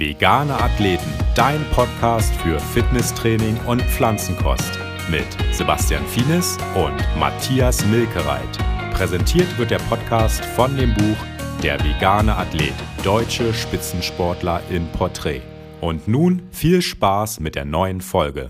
Vegane Athleten, dein Podcast für Fitnesstraining und Pflanzenkost mit Sebastian Fienes und Matthias Milkereit. Präsentiert wird der Podcast von dem Buch Der vegane Athlet, deutsche Spitzensportler im Porträt. Und nun viel Spaß mit der neuen Folge.